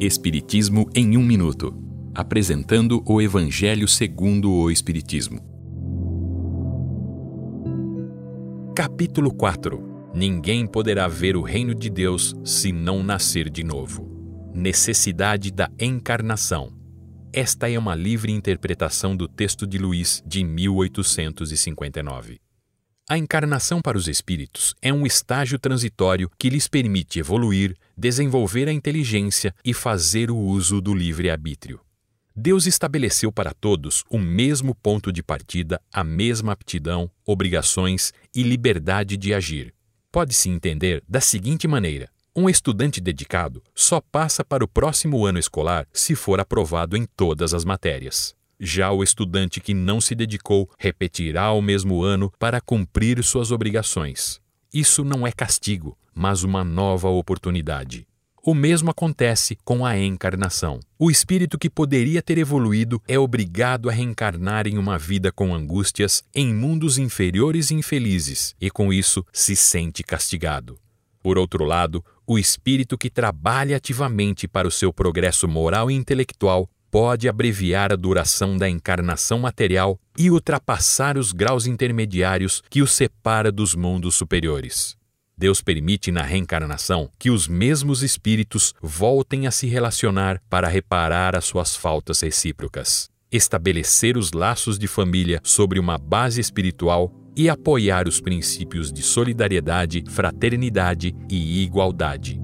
Espiritismo em um minuto, apresentando o Evangelho segundo o Espiritismo. Capítulo 4. Ninguém poderá ver o reino de Deus se não nascer de novo. Necessidade da encarnação. Esta é uma livre interpretação do texto de Luís de 1859. A encarnação para os espíritos é um estágio transitório que lhes permite evoluir, desenvolver a inteligência e fazer o uso do livre-arbítrio. Deus estabeleceu para todos o mesmo ponto de partida, a mesma aptidão, obrigações e liberdade de agir. Pode-se entender da seguinte maneira: um estudante dedicado só passa para o próximo ano escolar se for aprovado em todas as matérias. Já o estudante que não se dedicou repetirá o mesmo ano para cumprir suas obrigações. Isso não é castigo, mas uma nova oportunidade. O mesmo acontece com a encarnação. O espírito que poderia ter evoluído é obrigado a reencarnar em uma vida com angústias em mundos inferiores e infelizes, e com isso se sente castigado. Por outro lado, o espírito que trabalha ativamente para o seu progresso moral e intelectual pode abreviar a duração da encarnação material e ultrapassar os graus intermediários que o separa dos mundos superiores. Deus permite na reencarnação que os mesmos espíritos voltem a se relacionar para reparar as suas faltas recíprocas, estabelecer os laços de família sobre uma base espiritual e apoiar os princípios de solidariedade, fraternidade e igualdade.